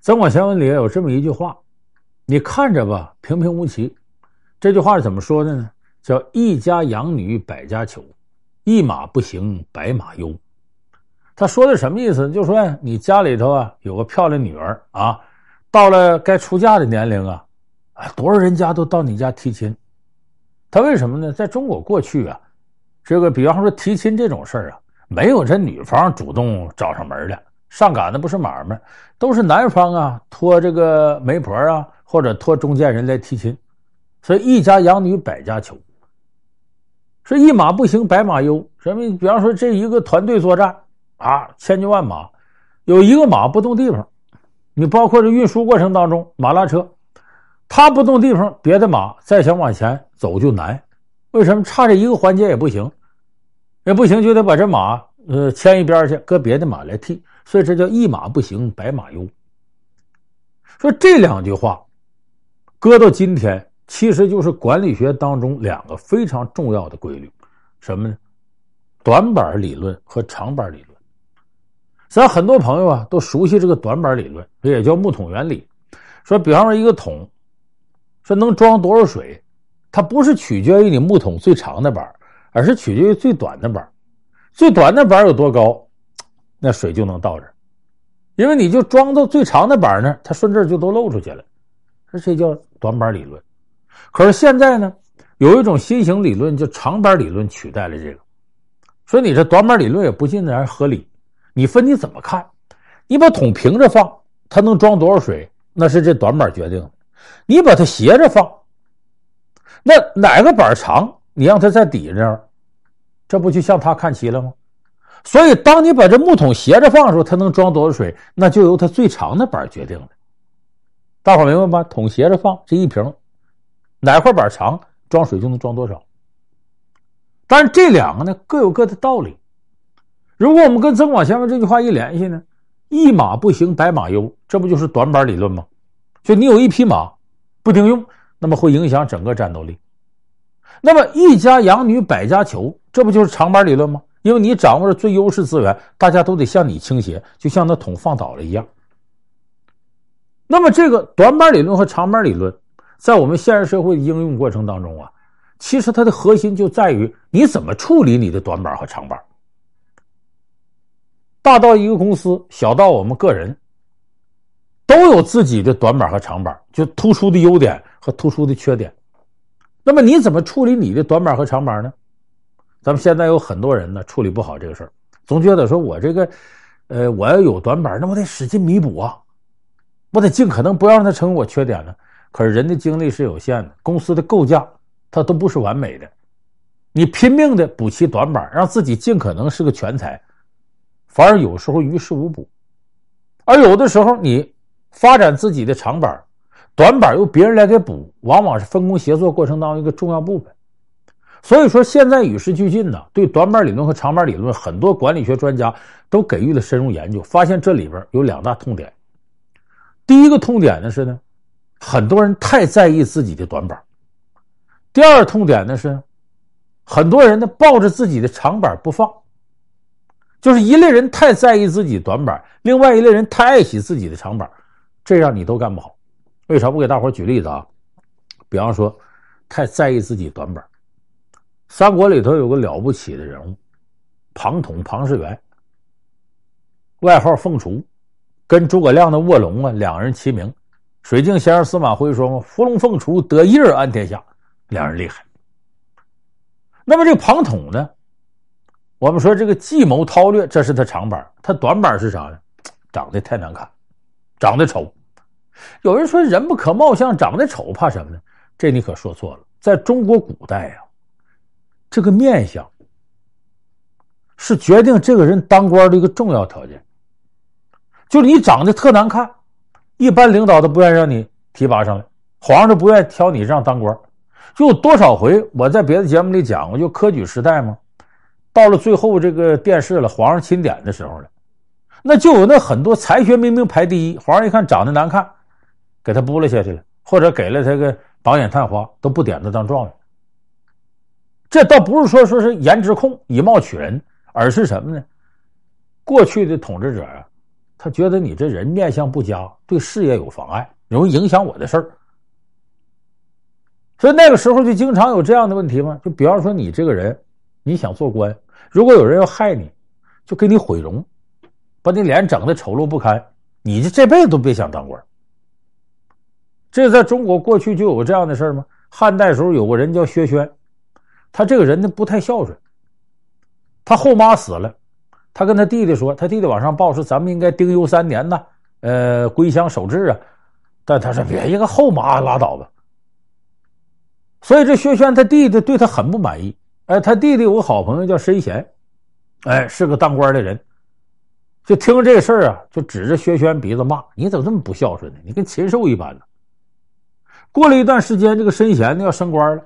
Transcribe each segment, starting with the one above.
《增广贤文》里有这么一句话：“你看着吧，平平无奇。”这句话是怎么说的呢？叫“一家养女百家求，一马不行白马忧。”他说的什么意思？就说你家里头啊有个漂亮女儿啊，到了该出嫁的年龄啊，啊，多少人家都到你家提亲。他为什么呢？在中国过去啊，这个比方说提亲这种事儿啊，没有这女方主动找上门来。上赶的不是买卖，都是男方啊托这个媒婆啊，或者托中间人来提亲，所以一家养女百家求，是一马不行白马忧。什么？比方说这一个团队作战啊，千军万马，有一个马不动地方，你包括这运输过程当中马拉车，它不动地方，别的马再想往前走就难。为什么？差这一个环节也不行，也不行就得把这马呃牵一边去，搁别的马来替。所以这叫一马不行，白马忧。说这两句话，搁到今天，其实就是管理学当中两个非常重要的规律，什么呢？短板理论和长板理论。咱很多朋友啊都熟悉这个短板理论，这也叫木桶原理。说，比方说一个桶，说能装多少水，它不是取决于你木桶最长的板，而是取决于最短的板。最短的板有多高？那水就能到这儿，因为你就装到最长的板那儿，它顺这儿就都漏出去了，这叫短板理论。可是现在呢，有一种新型理论叫长板理论取代了这个，所以你这短板理论也不尽然合理。你分你怎么看？你把桶平着放，它能装多少水？那是这短板决定的。你把它斜着放，那哪个板长？你让它在底下这儿，这不就向他看齐了吗？所以，当你把这木桶斜着放的时候，它能装多少水，那就由它最长的板决定了。大伙明白吧？桶斜着放，这一瓶，哪块板长，装水就能装多少。但是这两个呢，各有各的道理。如果我们跟《增广贤文》这句话一联系呢，“一马不行，白马忧”，这不就是短板理论吗？就你有一匹马不顶用，那么会影响整个战斗力。那么“一家养女，百家求”，这不就是长板理论吗？因为你掌握着最优势资源，大家都得向你倾斜，就像那桶放倒了一样。那么，这个短板理论和长板理论，在我们现实社会的应用过程当中啊，其实它的核心就在于你怎么处理你的短板和长板。大到一个公司，小到我们个人，都有自己的短板和长板，就突出的优点和突出的缺点。那么，你怎么处理你的短板和长板呢？咱们现在有很多人呢，处理不好这个事儿，总觉得说我这个，呃，我要有短板，那我得使劲弥补啊，我得尽可能不要让它成为我缺点呢。可是人的精力是有限的，公司的构架它都不是完美的，你拼命的补齐短板，让自己尽可能是个全才，反而有时候于事无补。而有的时候你发展自己的长板，短板由别人来给补，往往是分工协作过程当中一个重要部分。所以说，现在与时俱进呢，对短板理论和长板理论，很多管理学专家都给予了深入研究，发现这里边有两大痛点。第一个痛点呢是呢，很多人太在意自己的短板；第二痛点呢是，很多人呢抱着自己的长板不放。就是一类人太在意自己短板，另外一类人太爱惜自己的长板，这样你都干不好。为啥不给大伙举例子啊？比方说，太在意自己短板。三国里头有个了不起的人物，庞统庞士元，外号凤雏，跟诸葛亮的卧龙啊两人齐名。水镜先生司马徽说嘛：“伏龙凤雏得一人安天下。”两人厉害。那么这庞统呢，我们说这个计谋韬略，这是他长板，他短板是啥呢？长得太难看，长得丑。有人说人不可貌相，长得丑怕什么呢？这你可说错了，在中国古代呀。这个面相是决定这个人当官的一个重要条件，就是你长得特难看，一般领导都不愿意让你提拔上来，皇上都不愿意挑你这样当官。就多少回我在别的节目里讲过，就科举时代嘛，到了最后这个殿试了，皇上钦点的时候了，那就有那很多才学明明排第一，皇上一看长得难看，给他拨了下去了，或者给了他个榜眼探花，都不点他当状元。这倒不是说说是颜值控以貌取人，而是什么呢？过去的统治者啊，他觉得你这人面相不佳，对事业有妨碍，容易影响我的事儿。所以那个时候就经常有这样的问题嘛。就比方说你这个人，你想做官，如果有人要害你，就给你毁容，把你脸整的丑陋不堪，你就这辈子都别想当官。这在中国过去就有这样的事儿吗？汉代时候有个人叫薛轩，他这个人呢不太孝顺，他后妈死了。他跟他弟弟说：“他弟弟往上报说，咱们应该丁忧三年呐，呃，归乡守制啊。”但他说：“别一个后妈拉倒吧。”所以这薛轩他弟弟对他很不满意。哎，他弟弟有个好朋友叫申贤，哎，是个当官的人，就听这事儿啊，就指着薛轩鼻子骂：“你怎么这么不孝顺呢？你跟禽兽一般呢！”过了一段时间，这个申贤呢要升官了，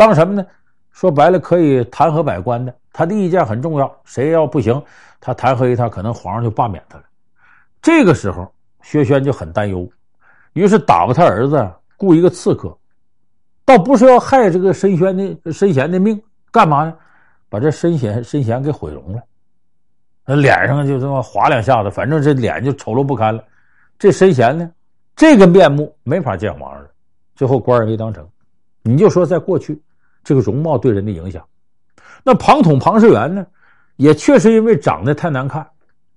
当什么呢？说白了，可以弹劾百官的。他的意见很重要，谁要不行，他弹劾一他，可能皇上就罢免他了。这个时候，薛轩就很担忧，于是打发他儿子雇一个刺客，倒不是要害这个申轩的申贤的命，干嘛呢？把这申贤申贤给毁容了，那脸上就这么划两下子，反正这脸就丑陋不堪了。这申贤呢，这个面目没法见皇上了，最后官也没当成。你就说在过去。这个容貌对人的影响，那庞统庞士元呢，也确实因为长得太难看，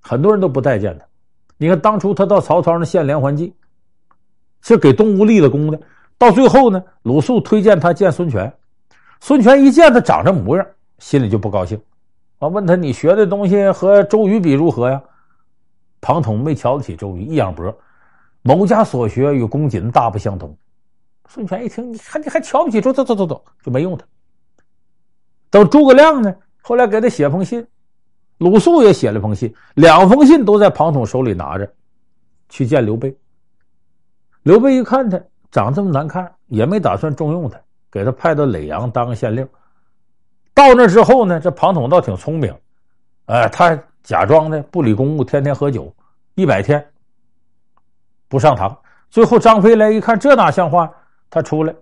很多人都不待见他。你看当初他到曹操那献连环计，是给东吴立了功的。到最后呢，鲁肃推荐他见孙权，孙权一见他长这模样，心里就不高兴。啊，问他你学的东西和周瑜比如何呀？庞统没瞧得起周瑜，一仰脖，某家所学与公瑾大不相同。孙权一听，你看你还瞧不起，走走走走走，就没用他。等诸葛亮呢，后来给他写封信，鲁肃也写了封信，两封信都在庞统手里拿着，去见刘备。刘备一看他长这么难看，也没打算重用他，给他派到耒阳当个县令。到那之后呢，这庞统倒挺聪明，哎、他假装的不理公务，天天喝酒，一百天不上堂。最后张飞来一看，这哪像话？他出来，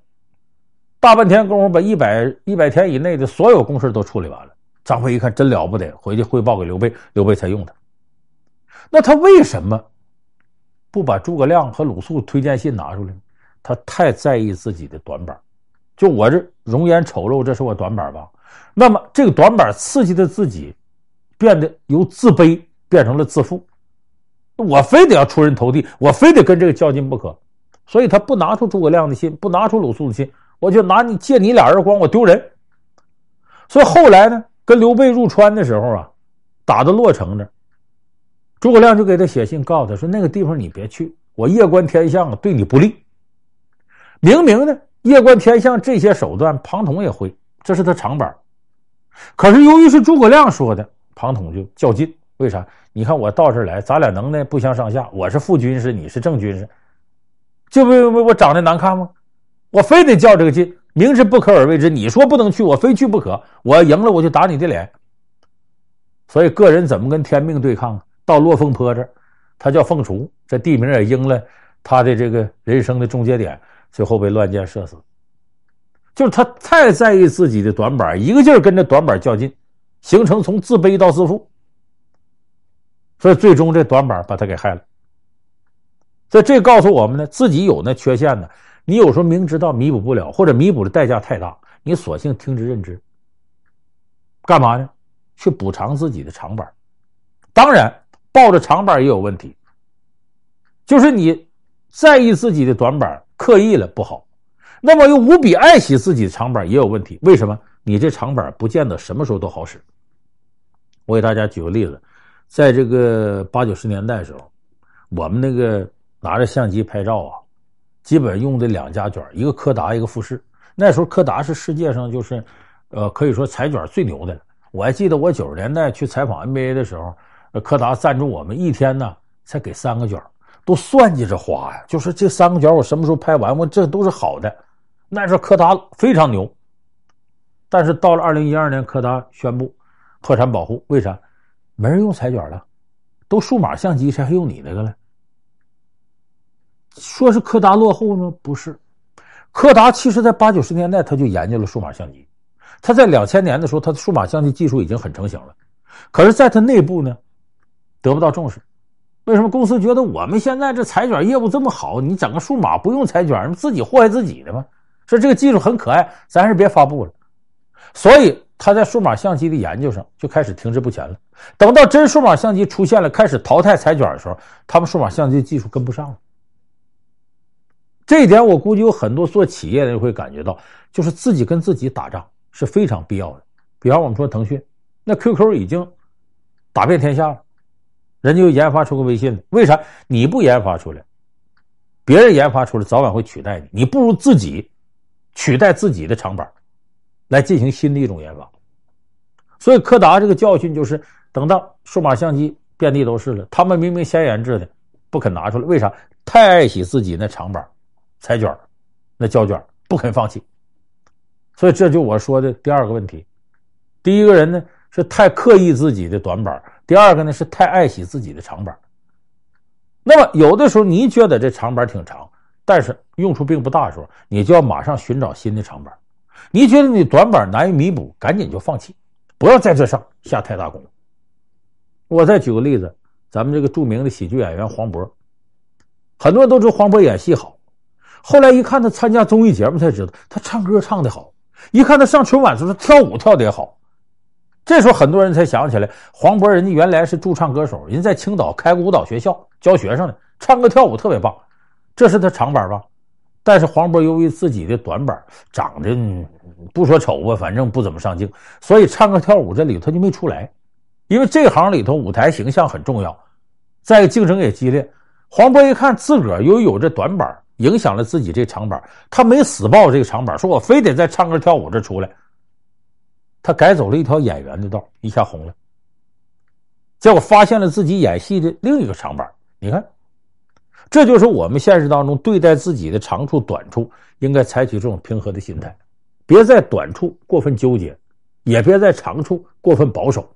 大半天功夫把一百一百天以内的所有公事都处理完了。张飞一看真了不得，回去汇报给刘备，刘备才用他。那他为什么不把诸葛亮和鲁肃推荐信拿出来？他太在意自己的短板，就我这容颜丑陋，这是我短板吧？那么这个短板刺激的自己，变得由自卑变成了自负。我非得要出人头地，我非得跟这个较劲不可。所以他不拿出诸葛亮的信，不拿出鲁肃的信，我就拿你借你俩耳光，我丢人。所以后来呢，跟刘备入川的时候啊，打到洛城那，诸葛亮就给他写信，告诉他说：“那个地方你别去，我夜观天象对你不利。”明明呢，夜观天象这些手段，庞统也会，这是他长板。可是由于是诸葛亮说的，庞统就较劲。为啥？你看我到这儿来，咱俩能耐不相上下，我是副军师，你是正军师。就因为我长得难看吗？我非得较这个劲，明知不可而为之。你说不能去，我非去不可。我要赢了，我就打你的脸。所以个人怎么跟天命对抗？到落凤坡这儿，他叫凤雏，这地名也应了他的这个人生的终结点，最后被乱箭射死。就是他太在意自己的短板，一个劲儿跟着短板较劲，形成从自卑到自负，所以最终这短板把他给害了。所以这告诉我们呢，自己有那缺陷呢，你有时候明知道弥补不了，或者弥补的代价太大，你索性听之任之。干嘛呢？去补偿自己的长板。当然，抱着长板也有问题，就是你在意自己的短板，刻意了不好。那么又无比爱惜自己的长板也有问题。为什么？你这长板不见得什么时候都好使。我给大家举个例子，在这个八九十年代的时候，我们那个。拿着相机拍照啊，基本用的两家卷，一个柯达，一个富士。那时候柯达是世界上就是，呃，可以说裁卷最牛的了。我还记得我九十年代去采访 NBA 的时候，柯达赞助我们一天呢才给三个卷，都算计着花呀。就是这三个卷我什么时候拍完，我这都是好的。那时候柯达非常牛，但是到了二零一二年，柯达宣布破产保护，为啥？没人用彩卷了，都数码相机，谁还用你那个了？说是柯达落后呢？不是，柯达其实在八九十年代他就研究了数码相机，他在两千年的时候，他的数码相机技术已经很成型了，可是，在他内部呢，得不到重视，为什么公司觉得我们现在这裁卷业务这么好，你整个数码不用裁卷，自己祸害自己的吗？说这个技术很可爱，咱还是别发布了。所以他在数码相机的研究上就开始停滞不前了。等到真数码相机出现了，开始淘汰裁卷的时候，他们数码相机技术跟不上了。这一点我估计有很多做企业的人会感觉到，就是自己跟自己打仗是非常必要的。比方我们说腾讯，那 QQ 已经打遍天下了。人家又研发出个微信的，为啥你不研发出来？别人研发出来，早晚会取代你。你不如自己取代自己的长板，来进行新的一种研发。所以柯达这个教训就是，等到数码相机遍地都是了，他们明明先研制的，不肯拿出来，为啥？太爱惜自己那长板、裁卷、那胶卷，不肯放弃。所以这就我说的第二个问题。第一个人呢，是太刻意自己的短板。第二个呢，是太爱惜自己的长板。那么有的时候你觉得这长板挺长，但是用处并不大的时候，你就要马上寻找新的长板。你觉得你短板难以弥补，赶紧就放弃，不要在这上下太大功。我再举个例子，咱们这个著名的喜剧演员黄渤，很多人都知黄渤演戏好，后来一看他参加综艺节目才知道他唱歌唱得好，一看他上春晚的时候跳舞跳得也好。这时候很多人才想起来，黄渤人家原来是驻唱歌手，人在青岛开个舞蹈学校教学生的，唱歌跳舞特别棒。这是他长板吧？但是黄渤由于自己的短板，长得不说丑吧，反正不怎么上镜，所以唱歌跳舞这里头他就没出来。因为这行里头舞台形象很重要，再竞争也激烈。黄渤一看自个儿由于有这短板，影响了自己这长板，他没死抱这个长板，说我非得在唱歌跳舞这出来。他改走了一条演员的道，一下红了。结果发现了自己演戏的另一个长板。你看，这就是我们现实当中对待自己的长处、短处，应该采取这种平和的心态，别在短处过分纠结，也别在长处过分保守。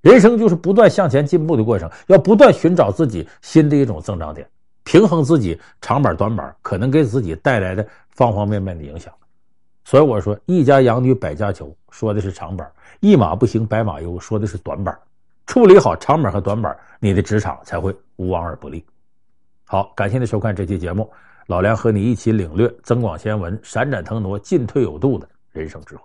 人生就是不断向前进步的过程，要不断寻找自己新的一种增长点，平衡自己长板、短板可能给自己带来的方方面面的影响。所以我说，一家养女百家求，说的是长板；一马不行，白马忧，说的是短板。处理好长板和短板，你的职场才会无往而不利。好，感谢您收看这期节目，老梁和你一起领略增广贤文、闪展腾挪、进退有度的人生智慧。